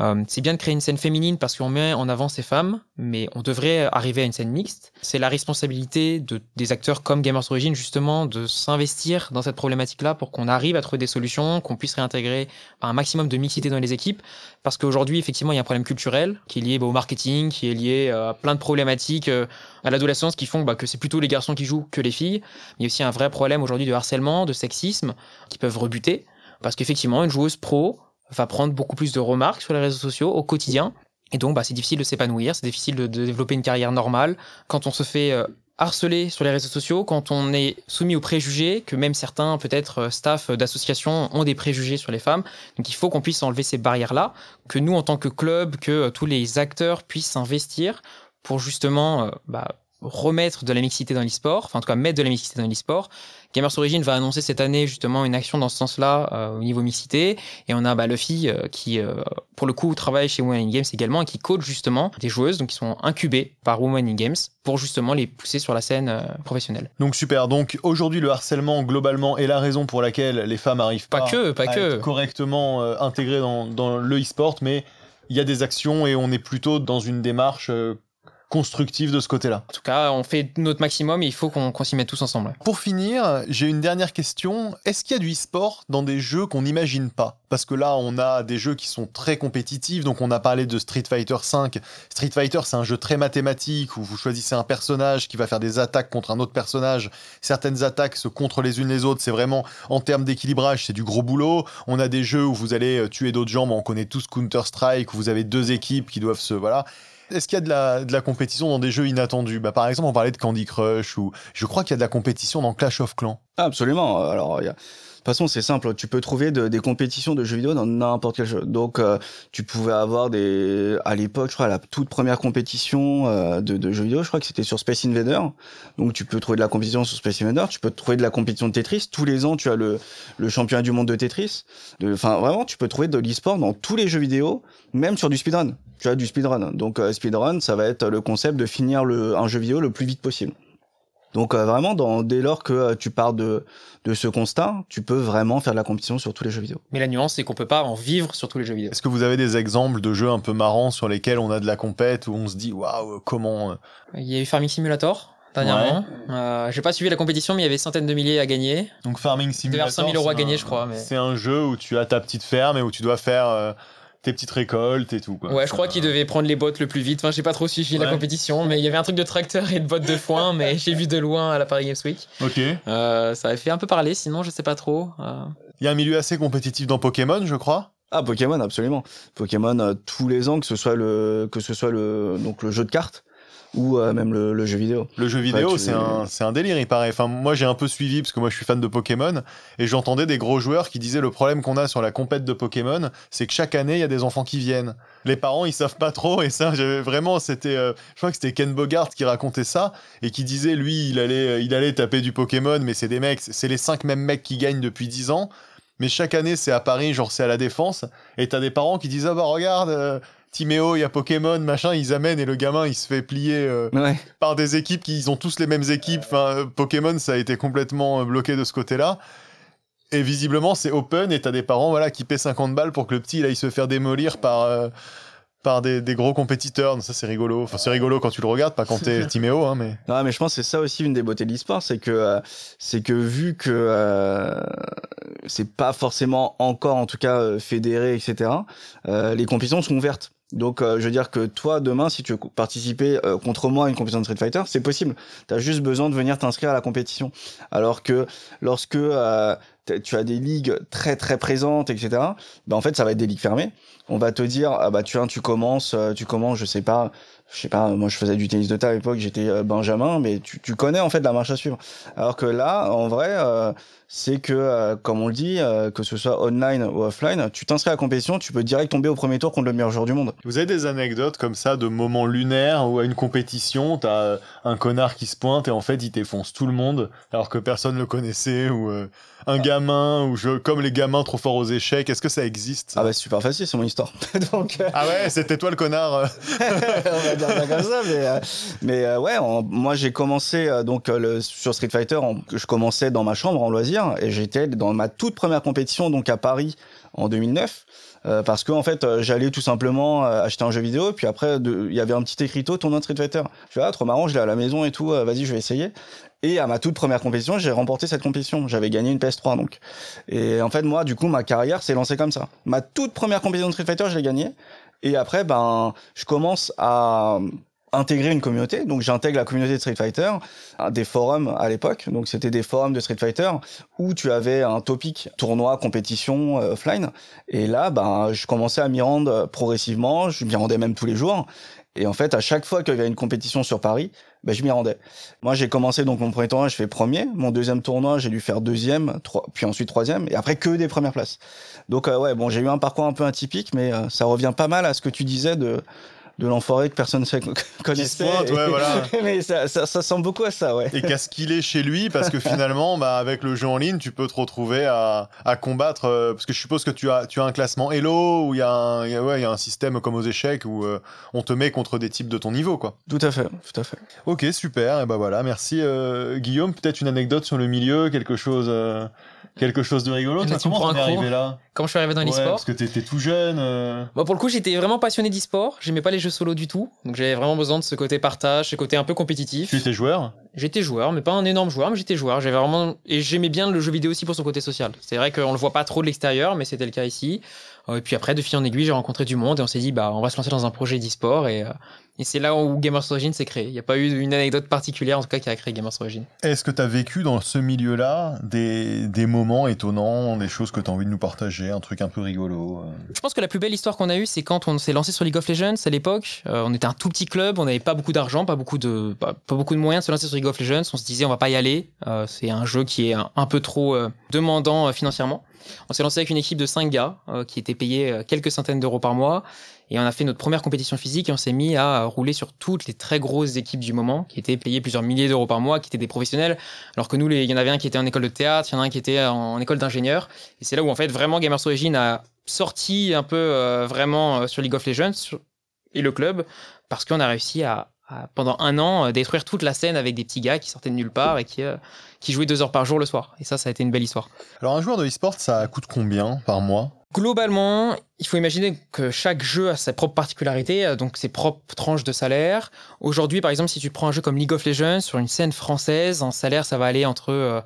Euh, c'est bien de créer une scène féminine parce qu'on met en avant ces femmes, mais on devrait arriver à une scène mixte. C'est la responsabilité de, des acteurs comme Gamers Origin justement de s'investir dans cette problématique-là pour qu'on arrive à trouver des solutions, qu'on puisse réintégrer un maximum de mixité dans les équipes. Parce qu'aujourd'hui, effectivement, il y a un problème culturel qui est lié bah, au marketing, qui est lié à plein de problématiques à l'adolescence qui font bah, que c'est plutôt les garçons qui jouent que les filles. Il y a aussi un vrai problème aujourd'hui de harcèlement, de sexisme qui peuvent rebuter. Parce qu'effectivement, une joueuse pro va prendre beaucoup plus de remarques sur les réseaux sociaux au quotidien. Et donc, bah, c'est difficile de s'épanouir, c'est difficile de, développer une carrière normale. Quand on se fait euh, harceler sur les réseaux sociaux, quand on est soumis aux préjugés, que même certains, peut-être, euh, staff d'associations ont des préjugés sur les femmes. Donc, il faut qu'on puisse enlever ces barrières-là, que nous, en tant que club, que euh, tous les acteurs puissent s'investir pour justement bah, remettre de la mixité dans l'e-sport, enfin en tout cas mettre de la mixité dans l'e-sport. Gamers Origin va annoncer cette année justement une action dans ce sens-là euh, au niveau mixité. Et on a bah, Luffy euh, qui, euh, pour le coup, travaille chez Women in Games également et qui coach justement des joueuses donc qui sont incubées par Women in Games pour justement les pousser sur la scène professionnelle. Donc super. Donc aujourd'hui, le harcèlement globalement est la raison pour laquelle les femmes arrivent pas, que, pas à que. Être correctement intégrées dans, dans le e-sport, mais il y a des actions et on est plutôt dans une démarche constructive de ce côté-là. En tout cas, on fait notre maximum et il faut qu'on s'y mette tous ensemble. Pour finir, j'ai une dernière question. Est-ce qu'il y a du e-sport dans des jeux qu'on n'imagine pas? Parce que là, on a des jeux qui sont très compétitifs. Donc, on a parlé de Street Fighter V. Street Fighter, c'est un jeu très mathématique où vous choisissez un personnage qui va faire des attaques contre un autre personnage. Certaines attaques se contre les unes les autres. C'est vraiment, en termes d'équilibrage, c'est du gros boulot. On a des jeux où vous allez euh, tuer d'autres gens. on connaît tous Counter-Strike où vous avez deux équipes qui doivent se. Voilà. Est-ce qu'il y a de la, de la, compétition dans des jeux inattendus? Bah, Par exemple, on parlait de Candy Crush, ou je crois qu'il y a de la compétition dans Clash of Clans. Absolument. Alors, il y a toute façon, c'est simple. Tu peux trouver des compétitions de jeux vidéo dans n'importe quel jeu. Donc, euh, tu pouvais avoir des, à l'époque, je crois, la toute première compétition euh, de, jeux vidéo, je crois que c'était sur Space Invader. Donc, tu peux trouver de la compétition sur Space Invader. Tu peux trouver de la compétition de Tetris. Tous les ans, tu as le, le championnat du monde de Tetris. Enfin, vraiment, tu peux trouver de l'e-sport dans tous les jeux vidéo, même sur du speedrun. Tu as du speedrun. Donc, euh, speedrun, ça va être le concept de finir le, un jeu vidéo le plus vite possible. Donc euh, vraiment, dans, dès lors que euh, tu pars de, de ce constat, tu peux vraiment faire de la compétition sur tous les jeux vidéo. Mais la nuance, c'est qu'on peut pas en vivre sur tous les jeux vidéo. Est-ce que vous avez des exemples de jeux un peu marrants sur lesquels on a de la compète, où on se dit waouh, comment euh Il y a eu Farming Simulator dernièrement. Euh, j'ai pas suivi la compétition, mais il y avait centaines de milliers à gagner. Donc Farming Simulator, 100 000 euros à gagner, je crois. Mais... C'est un jeu où tu as ta petite ferme et où tu dois faire tes petites récoltes et tout. Quoi. Ouais, je crois qu'il devait prendre les bottes le plus vite. Enfin, j'ai pas trop suivi la compétition, mais il y avait un truc de tracteur et de bottes de foin, mais j'ai vu de loin à la Paris Games Week. Ok. Euh, ça avait fait un peu parler, sinon je sais pas trop. Euh. Il y a un milieu assez compétitif dans Pokémon, je crois. Ah Pokémon absolument. Pokémon euh, tous les ans que ce soit le que ce soit le donc le jeu de cartes ou euh, même le, jeu vidéo. Le jeu vidéo, c'est un, un, délire, il paraît. Enfin, moi, j'ai un peu suivi, parce que moi, je suis fan de Pokémon, et j'entendais des gros joueurs qui disaient le problème qu'on a sur la compète de Pokémon, c'est que chaque année, il y a des enfants qui viennent. Les parents, ils savent pas trop, et ça, vraiment, c'était, euh, je crois que c'était Ken Bogart qui racontait ça, et qui disait, lui, il allait, euh, il allait taper du Pokémon, mais c'est des mecs, c'est les cinq mêmes mecs qui gagnent depuis 10 ans. Mais chaque année, c'est à Paris, genre c'est à la Défense, et t'as des parents qui disent, ah bah regarde, Timéo, il y a Pokémon, machin, ils amènent et le gamin il se fait plier euh, Ouais. par des équipes qui ils ont tous les mêmes équipes. Enfin, Pokémon ça a été complètement euh, bloqué de ce côté-là. Et visiblement c'est open et t'as des parents voilà qui paient 50 balles pour que le petit il aille se faire démolir par euh, par des, des gros compétiteurs. Donc ça c'est rigolo. Enfin c'est rigolo quand tu le regardes, pas quand t'es Timéo, hein, mais. Non, mais je pense que c'est ça aussi une des beautés de l'e-sport, c'est que euh, c'est que vu que euh, c'est pas forcément encore, en tout cas, fédéré, etc. euh, les compétitions sont ouvertes. Donc, euh, je veux dire que toi, demain, si tu veux participer euh, contre moi à une compétition de Street Fighter, c'est possible. Tu as juste besoin de venir t'inscrire à la compétition. Alors que lorsque euh, tu as des ligues très très présentes, etc. Ben en fait, ça va être des ligues fermées. On va te dire, ah bah tu, tu commences, tu commences, je sais pas, je sais pas, moi je faisais du tennis de table à l'époque, j'étais Benjamin, mais tu, tu connais en fait la marche à suivre. Alors que là, en vrai, c'est que, euh, comme on le dit, euh, que ce soit online ou offline, tu t'inscris à la compétition, tu peux direct tomber au premier tour contre le meilleur joueur du monde. Vous avez des anecdotes comme ça de moments lunaires où à une compétition, t'as euh, un connard qui se pointe et en fait il défonce tout le monde alors que personne le connaissait ou euh, un gamin ou je, comme les gamins trop forts aux échecs. Est-ce que ça existe ça? Ah bah c'est super facile, c'est mon histoire. Donc, euh, Ah ouais, c'était toi le connard. on va dire ça comme ça, mais, euh, mais euh, ouais, en- moi j'ai commencé euh, donc euh, le, sur Street Fighter, en- je commençais dans ma chambre en loisir et j'étais dans ma toute première compétition donc à Paris en 2009. euh, parce que en fait euh, j'allais tout simplement euh, acheter un jeu vidéo puis après il y avait un petit écriteau tournoi de Street Fighter. Je fais ah trop marrant je l'ai à la maison et tout vas-y je vais essayer. Et à ma toute première compétition j'ai remporté cette compétition. J'avais gagné une PS3 donc. Et en fait moi du coup ma carrière s'est lancée comme ça. Ma toute première compétition de Street Fighter je l'ai gagnée. Et après, ben, je commence à intégrer une communauté. Donc, j'intègre la communauté de Street Fighter, des forums à l'époque. Donc, c'était des forums de Street Fighter où tu avais un topic tournoi, compétition euh, offline. Et là, ben, je commençais à m'y rendre progressivement. Je m'y rendais même tous les jours. Et en fait, à chaque fois qu'il y avait une compétition sur Paris, ben, je m'y rendais. Moi, j'ai commencé donc mon premier tournoi, je fais premier. Mon deuxième tournoi, j'ai dû faire deuxième, trois, puis ensuite troisième, et après que des premières places. Donc euh, ouais, bon, j'ai eu un parcours un peu atypique, mais euh, ça revient pas mal à ce que tu disais de de l'enfoiré que personne ne connaissait. pointe, ouais, voilà. mais ça, ça, ça ressemble beaucoup à ça, ouais. Et qu'à ce qu'il est chez lui, parce que finalement, bah, avec le jeu en ligne, tu peux te retrouver à, à combattre. euh, parce que je suppose que tu as, tu as un classement Hello, où il y, a un- il y a- ouais, il y a un système comme aux échecs où euh, on te met contre des types de ton niveau, quoi. Tout à fait, tout à fait. Ok, super. Et bah voilà, merci euh, Guillaume. Peut-être une anecdote sur le milieu, quelque chose, quelque chose de rigolo. Là, Toi, comment t'en es arrivé là Comment je suis arrivé dans Ouais, l'e-sport Parce que t'étais tout jeune. euh. Moi, pour le coup, j'étais vraiment passionné d'e-sport. J'aimais pas les jeux solo du tout. Donc, j'avais vraiment besoin de ce côté partage, ce côté un peu compétitif. Tu étais joueur? J'étais joueur, mais pas un énorme joueur, mais j'étais joueur. J'avais vraiment et j'aimais bien le jeu vidéo aussi pour son côté social. C'est vrai qu'on le voit pas trop de l'extérieur, mais c'était le cas ici. Euh, Et puis après, de fil en aiguille, j'ai rencontré du monde et on s'est dit, bah, on va se lancer dans un projet d'e-sport et, euh, et c'est là où Gamers Origin s'est créé. Il n'y a pas eu une anecdote particulière en tout cas qui a créé Gamers Origin. Est-ce que tu as vécu dans ce milieu-là des, des moments étonnants, des choses que tu as envie de nous partager, un truc un peu rigolo euh? Je pense que la plus belle histoire qu'on a eue, c'est quand on s'est lancé sur League of Legends à l'époque. Euh, on était un tout petit club, on n'avait pas beaucoup d'argent, pas beaucoup de, pas, pas beaucoup de moyens de se lancer sur League of Legends. On se disait, on va pas y aller. Euh, c'est un jeu qui est un, un peu trop euh, demandant euh, financièrement. On s'est lancé avec une équipe de 5 gars euh, qui étaient payés euh, quelques centaines d'euros par mois. Et on a fait notre première compétition physique et on s'est mis à rouler sur toutes les très grosses équipes du moment qui étaient payées plusieurs milliers d'euros par mois, qui étaient des professionnels. Alors que nous, il y en avait un qui était en école de théâtre, il y en a un qui était en école d'ingénieur. Et c'est là où en fait vraiment Gamers Origin a sorti un peu euh, vraiment sur League of Legends et le club parce qu'on a réussi à, pendant un an euh, détruire toute la scène avec des petits gars qui sortaient de nulle part et qui, euh, qui jouaient deux heures par jour le soir. Et ça, ça a été une belle histoire. Alors un joueur de e-sport, ça coûte combien par mois? Globalement, il faut imaginer que chaque jeu a sa propre particularité, euh, donc ses propres tranches de salaire. Aujourd'hui, par exemple, si tu prends un jeu comme League of Legends sur une scène française, en salaire, ça va aller entre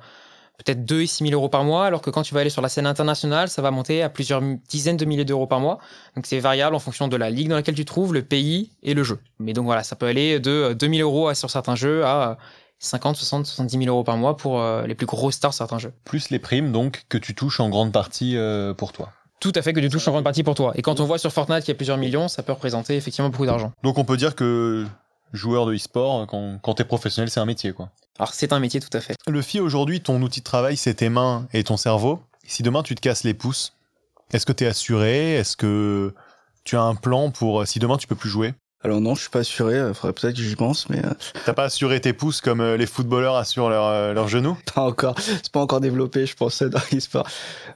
peut-être 2 et 6 000 euros par mois, alors que quand tu vas aller sur la scène internationale, ça va monter à plusieurs dizaines de milliers d'euros par mois. Donc c'est variable en fonction de la ligue dans laquelle tu te trouves, le pays et le jeu. Mais donc voilà, ça peut aller de 2 000 euros sur certains jeux à 50, 60, 70 000 euros par mois pour euh, les plus grosses stars sur certains jeux. Plus les primes, donc, que tu touches en grande partie euh, pour toi. Tout à fait que tu touches en grande partie pour toi. Et quand on voit sur Fortnite qu'il y a plusieurs millions, ça peut représenter effectivement beaucoup d'argent. Donc on peut dire que joueur de e-sport, quand, quand t'es professionnel, c'est un métier, quoi. Alors c'est un métier tout à fait. Le FI aujourd'hui, ton outil de travail, c'est tes mains et ton cerveau. Si demain tu te casses les pouces, est-ce que t'es assuré? Est-ce que tu as un plan pour si demain tu peux plus jouer? Alors non, je suis pas assuré. Il faudrait peut-être que j'y pense, mais euh, T'as pas assuré tes pouces comme euh, les footballeurs assurent leurs euh, leurs genoux? Pas encore. C'est pas encore développé, je pense, dans l'e-sport.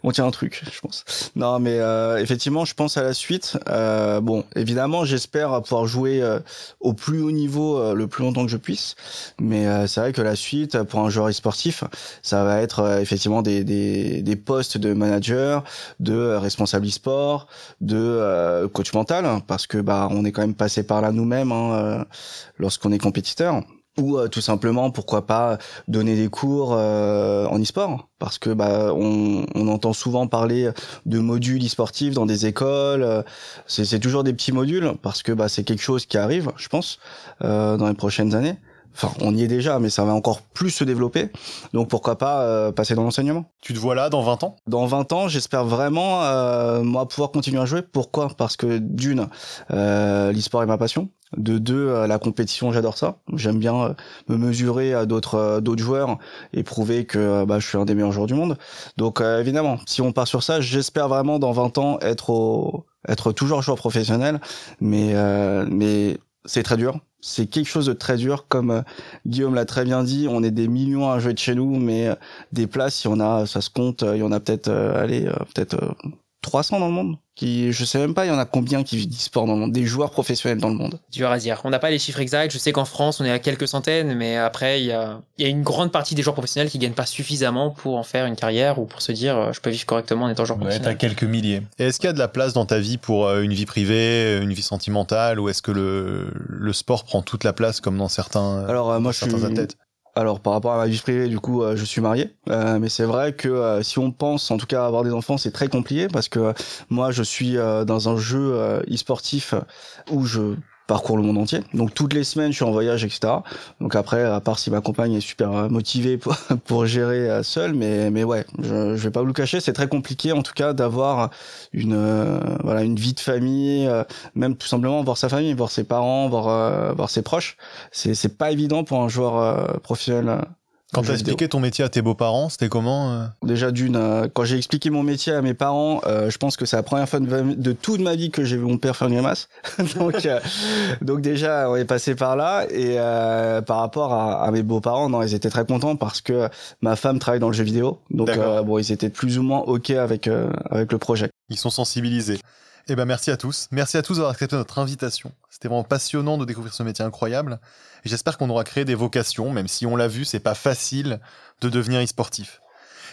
On tient un truc, je pense. Non, mais euh, effectivement, je pense à la suite. Euh, bon, évidemment, j'espère pouvoir jouer euh, au plus haut niveau euh, le plus longtemps que je puisse. Mais euh, c'est vrai que la suite, pour un joueur e-sportif, ça va être euh, effectivement des, des, des postes de manager, de euh, responsable e-sport, de euh, coach mental, parce que bah on est quand même passé par là nous-mêmes hein, euh, lorsqu'on est compétiteur ou euh, tout simplement pourquoi pas donner des cours euh, en e-sport parce que bah on, on entend souvent parler de modules e-sportifs dans des écoles euh, c'est c'est toujours des petits modules parce que bah c'est quelque chose qui arrive je pense euh, dans les prochaines années enfin on y est déjà mais ça va encore plus se développer donc pourquoi pas euh, passer dans l'enseignement? Tu te vois là dans 20 ans? Dans 20 ans, j'espère vraiment euh, moi pouvoir continuer à jouer. Pourquoi? Parce que d'une, euh, l'e-sport est ma passion. De deux, euh, la compétition, j'adore ça. J'aime bien me mesurer à d'autres d'autres joueurs et prouver que bah, je suis un des meilleurs joueurs du monde. Donc euh, évidemment, si on part sur ça, j'espère vraiment dans 20 ans être au être toujours joueur professionnel, mais euh, mais c'est très dur. C'est quelque chose de très dur, comme euh, Guillaume l'a très bien dit. On est des millions à jouer de chez nous, mais euh, des places, il y en a, ça se compte. euh, Il y en a peut-être, allez, peut-être 300 dans le monde. Qui, je sais même pas, il y en a combien qui vivent d'e-sport dans le monde, des joueurs professionnels dans le monde. Dur à dire. On n'a pas les chiffres exacts. Je sais qu'en France, on est à quelques centaines, mais après, il y a, il y a une grande partie des joueurs professionnels qui gagnent pas suffisamment pour en faire une carrière ou pour se dire, euh, je peux vivre correctement en étant joueur Ouais, t'as professionnel. quelques milliers. Et est-ce qu'il y a de la place dans ta vie pour euh, une vie privée, une vie sentimentale, ou est-ce que le, le sport prend toute la place comme dans certains, Alors euh, moi, je certains suis, athlètes? Alors par rapport à ma vie privée, du coup, euh, je suis marié, Euh, mais c'est vrai que euh, si on pense, en tout cas, avoir des enfants, c'est très compliqué parce que moi, je suis euh, dans un jeu e-sportif où je parcours le monde entier. Donc toutes les semaines, je suis en voyage, etc. Donc après, à part si ma compagne est super euh, motivée pour, pour gérer euh, seule, mais mais ouais, je, je vais pas vous le cacher, c'est très compliqué en tout cas d'avoir une euh, voilà une vie de famille, même tout simplement voir sa famille, voir ses parents, voir voir ses proches. C'est c'est pas évident pour un joueur professionnel. Quand t'as expliqué ton métier à tes beaux-parents, c'était comment euh Déjà d'une, euh, quand j'ai expliqué mon métier à mes parents, euh, je pense que c'est la première fois de, toute ma vie que j'ai vu mon père faire une grimace. donc, euh, donc déjà, on est passé par là. Et par rapport à, à mes beaux-parents, non, ils étaient très contents parce que ma femme travaille dans le jeu vidéo. Donc bon, ils étaient plus ou moins ok avec avec le projet. Ils sont sensibilisés. Eh ben merci à tous. Merci à tous d'avoir accepté notre invitation. C'était vraiment passionnant de découvrir ce métier incroyable. Et j'espère qu'on aura créé des vocations, même si on l'a vu, c'est pas facile de devenir e-sportif.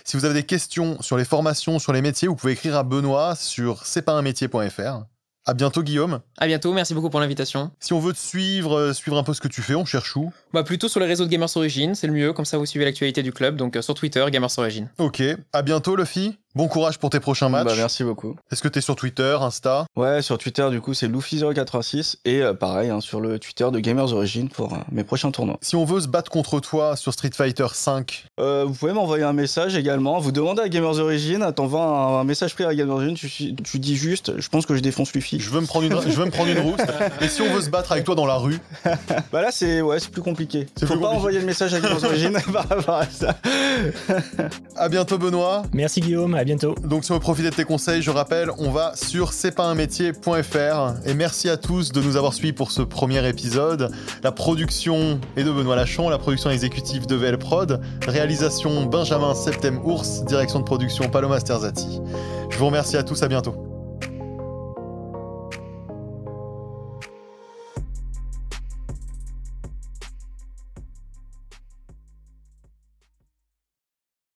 Si vous avez des questions sur les formations, sur les métiers, vous pouvez écrire à Benoît sur c'est pas un métier.fr. À bientôt Guillaume. À bientôt. Merci beaucoup pour l'invitation. Si on veut te suivre, euh, suivre un peu ce que tu fais, on cherche où? Bah, plutôt sur les réseaux de Gamers Origin, c'est le mieux. Comme ça, vous suivez l'actualité du club. Donc, euh, sur Twitter, Gamers Origin. Ok. À bientôt Luffy. Bon courage pour tes prochains matchs. Bah, merci beaucoup. Est-ce que t'es sur Twitter, Insta? Ouais, sur Twitter, du coup, c'est Luffy086 et euh, pareil hein, sur le Twitter de Gamers Origin pour euh, mes prochains tournois. Si on veut se battre contre toi sur Street Fighter 5, Euh, vous pouvez m'envoyer un message également. Vous demandez à Gamers Origin, t'envoies un, un message privé à Gamers Origin, tu, tu dis juste, je pense que je défonce Luffy. je veux me prendre une, je veux me prendre une rousse. Et si on veut se battre avec toi dans la rue, Bah là, c'est ouais, c'est plus compliqué. Faut plus pas compliqué. envoyer le message à Gamers Origin par rapport à ça. à bientôt Benoît. Merci Guillaume, bientôt. Donc si on veut profiter de tes conseils, je rappelle, on va sur c'est pas un métier.fr et merci à tous de nous avoir suivis pour ce premier épisode. La production est de Benoît Lachon, la production exécutive de VL Prod, réalisation Benjamin Septem Ours, direction de production Paloma Sterzati. Je vous remercie à tous, à bientôt.